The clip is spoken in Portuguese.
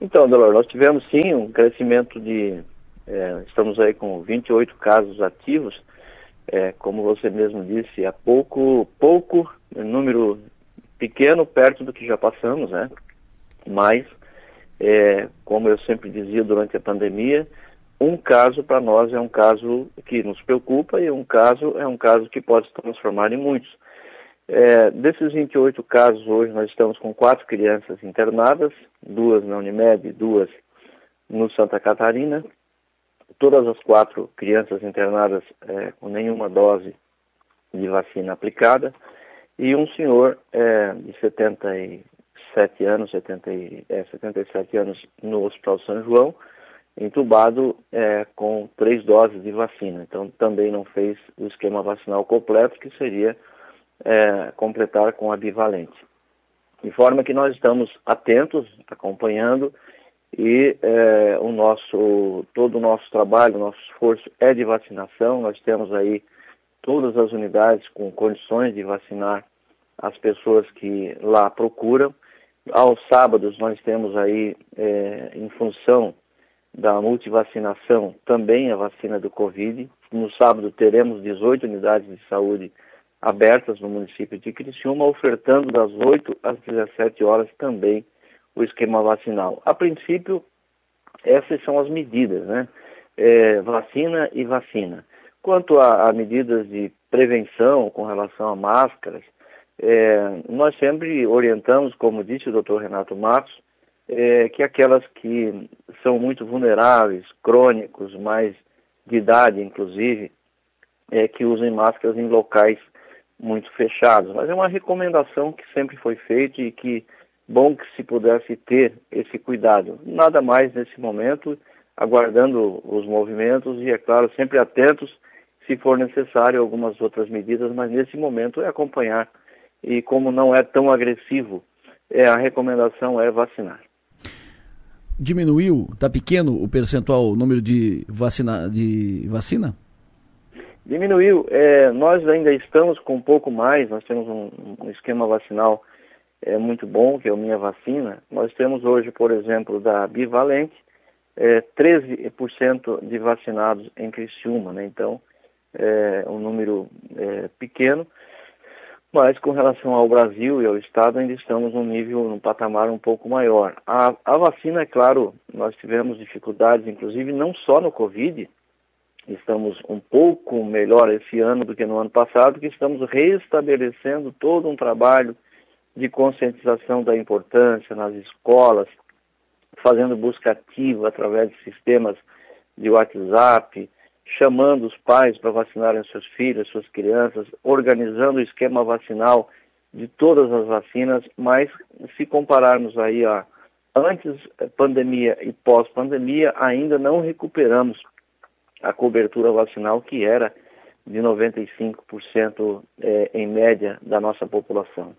Então, Delor, nós tivemos sim um crescimento de. É, estamos aí com 28 casos ativos. É, como você mesmo disse, há pouco, pouco, número pequeno perto do que já passamos, né? Mas, é, como eu sempre dizia durante a pandemia, um caso para nós é um caso que nos preocupa e um caso é um caso que pode se transformar em muitos. É, desses 28 casos, hoje nós estamos com quatro crianças internadas, duas na Unimed, duas no Santa Catarina. Todas as quatro crianças internadas é, com nenhuma dose de vacina aplicada. E um senhor é, de 77 anos, 70 é, 77 anos no Hospital São João, entubado é, com três doses de vacina. Então também não fez o esquema vacinal completo, que seria é, completar com a bivalente. De forma que nós estamos atentos, acompanhando, e é, o nosso, todo o nosso trabalho, o nosso esforço é de vacinação. Nós temos aí todas as unidades com condições de vacinar as pessoas que lá procuram. Aos sábados nós temos aí, é, em função da multivacinação, também a vacina do Covid. No sábado teremos 18 unidades de saúde abertas no município de Criciúma, ofertando das 8 às 17 horas também o esquema vacinal. A princípio, essas são as medidas, né? É, vacina e vacina. Quanto a, a, medidas de prevenção com relação a máscaras, é, nós sempre orientamos, como disse o doutor Renato Matos, é, que aquelas que são muito vulneráveis, crônicos, mais de idade inclusive, é, que usem máscaras em locais muito fechados, mas é uma recomendação que sempre foi feita e que bom que se pudesse ter esse cuidado. Nada mais nesse momento, aguardando os movimentos e, é claro, sempre atentos se for necessário algumas outras medidas, mas nesse momento é acompanhar e como não é tão agressivo, é a recomendação é vacinar. Diminuiu, está pequeno o percentual, o número de vacina, de vacina? Diminuiu. É, nós ainda estamos com um pouco mais, nós temos um, um, esquema vacinal é, muito bom, que é o Minha Vacina. Nós temos hoje, por exemplo, da Bivalente, é, 13% de vacinados em Criciúma, né? Então, é um número é, pequeno, mas com relação ao Brasil e ao Estado, ainda estamos num nível, num patamar um pouco maior. A, a vacina, é claro, nós tivemos dificuldades, inclusive não só no Covid, estamos um pouco melhor esse ano do que no ano passado, que estamos restabelecendo todo um trabalho de conscientização da importância nas escolas, fazendo busca ativa através de sistemas de WhatsApp, chamando os pais para vacinarem seus filhos, suas crianças, organizando o esquema vacinal de todas as vacinas, mas se compararmos aí a antes pandemia e pós-pandemia, ainda não recuperamos a cobertura vacinal que era de 95% é, em média da nossa população.